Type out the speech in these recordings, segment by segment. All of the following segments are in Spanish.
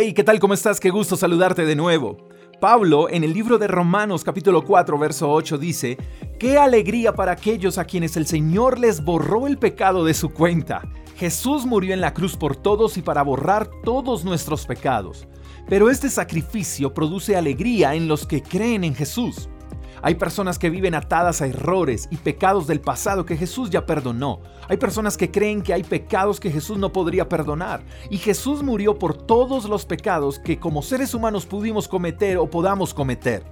Hey, ¿qué tal? ¿Cómo estás? Qué gusto saludarte de nuevo. Pablo, en el libro de Romanos capítulo 4, verso 8, dice, Qué alegría para aquellos a quienes el Señor les borró el pecado de su cuenta. Jesús murió en la cruz por todos y para borrar todos nuestros pecados. Pero este sacrificio produce alegría en los que creen en Jesús. Hay personas que viven atadas a errores y pecados del pasado que Jesús ya perdonó. Hay personas que creen que hay pecados que Jesús no podría perdonar. Y Jesús murió por todos los pecados que como seres humanos pudimos cometer o podamos cometer.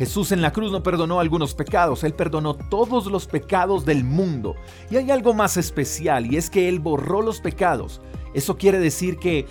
Jesús en la cruz no perdonó algunos pecados, Él perdonó todos los pecados del mundo. Y hay algo más especial y es que Él borró los pecados. Eso quiere decir que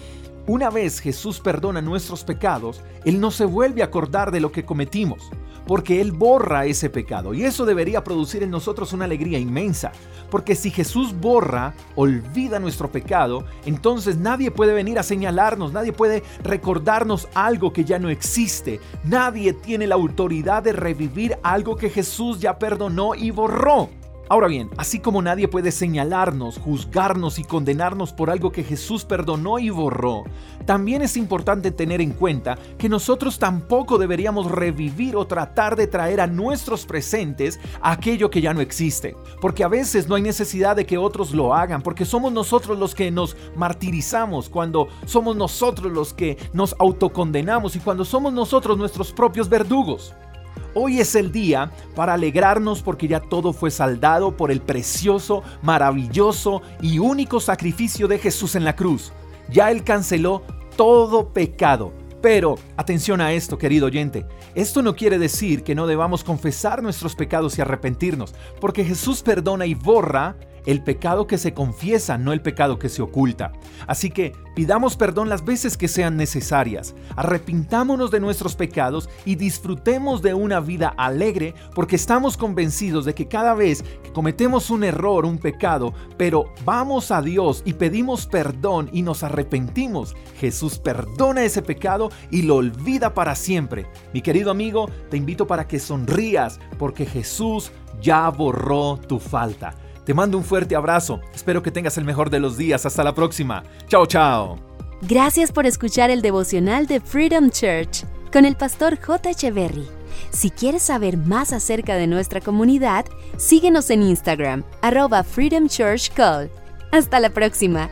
una vez Jesús perdona nuestros pecados, Él no se vuelve a acordar de lo que cometimos porque Él borra ese pecado. Y eso debería producir en nosotros una alegría inmensa, porque si Jesús borra, olvida nuestro pecado, entonces nadie puede venir a señalarnos, nadie puede recordarnos algo que ya no existe, nadie tiene la autoridad de revivir algo que Jesús ya perdonó y borró. Ahora bien, así como nadie puede señalarnos, juzgarnos y condenarnos por algo que Jesús perdonó y borró, también es importante tener en cuenta que nosotros tampoco deberíamos revivir o tratar de traer a nuestros presentes aquello que ya no existe. Porque a veces no hay necesidad de que otros lo hagan, porque somos nosotros los que nos martirizamos, cuando somos nosotros los que nos autocondenamos y cuando somos nosotros nuestros propios verdugos. Hoy es el día para alegrarnos porque ya todo fue saldado por el precioso, maravilloso y único sacrificio de Jesús en la cruz. Ya Él canceló todo pecado. Pero atención a esto, querido oyente. Esto no quiere decir que no debamos confesar nuestros pecados y arrepentirnos, porque Jesús perdona y borra el pecado que se confiesa, no el pecado que se oculta. Así que pidamos perdón las veces que sean necesarias, arrepintámonos de nuestros pecados y disfrutemos de una vida alegre porque estamos convencidos de que cada vez que cometemos un error, un pecado, pero vamos a Dios y pedimos perdón y nos arrepentimos, Jesús perdona ese pecado y lo olvida para siempre. Mi querido amigo, te invito para que sonrías porque Jesús ya borró tu falta. Te mando un fuerte abrazo. Espero que tengas el mejor de los días. Hasta la próxima. Chao, chao. Gracias por escuchar el devocional de Freedom Church con el pastor J. Echeverry. Si quieres saber más acerca de nuestra comunidad, síguenos en Instagram, arroba Freedom Church Call. Hasta la próxima.